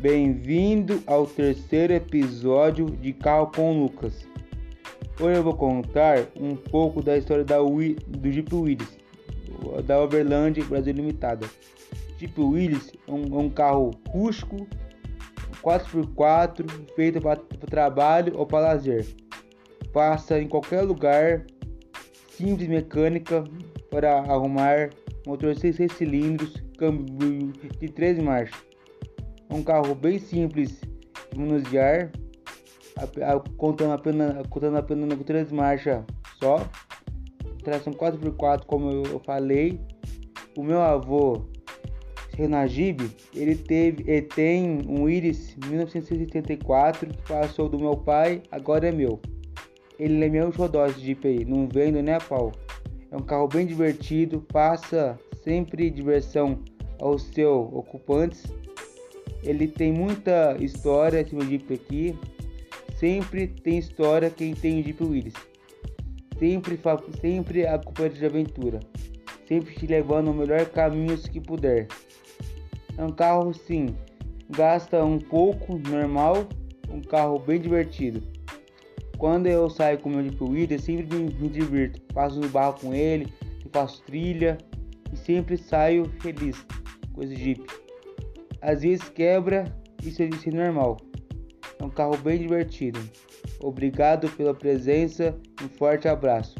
Bem-vindo ao terceiro episódio de Carro com Lucas. Hoje eu vou contar um pouco da história da Ui, do Jeep Willys, da Overland Brasil Limitada. Jeep Willys é um, é um carro rústico, 4x4, feito para trabalho ou para lazer. Passa em qualquer lugar, simples mecânica para arrumar, motor 6 cilindros, câmbio de 13 marchas um carro bem simples de manusear, contando apenas, contando apenas com três marchas só, tração 4x4 como eu falei. O meu avô, Renagib, ele teve, ele tem um Iris 1984 que passou do meu pai, agora é meu. Ele é meu xodó de Jeep não vendo a pau. É um carro bem divertido, passa sempre diversão aos seus ocupantes ele tem muita história esse Jeep aqui. Sempre tem história quem tem o Jeep Willys. Sempre, sempre acompanhante de aventura. Sempre te levando o melhor caminhos que puder. É um carro sim, gasta um pouco normal, um carro bem divertido. Quando eu saio com o meu Jeep Willys, sempre me, me divirto. Passo no barro com ele, faço trilha e sempre saio feliz com esse Jeep às vezes quebra, isso é normal. É um carro bem divertido. Obrigado pela presença, um forte abraço.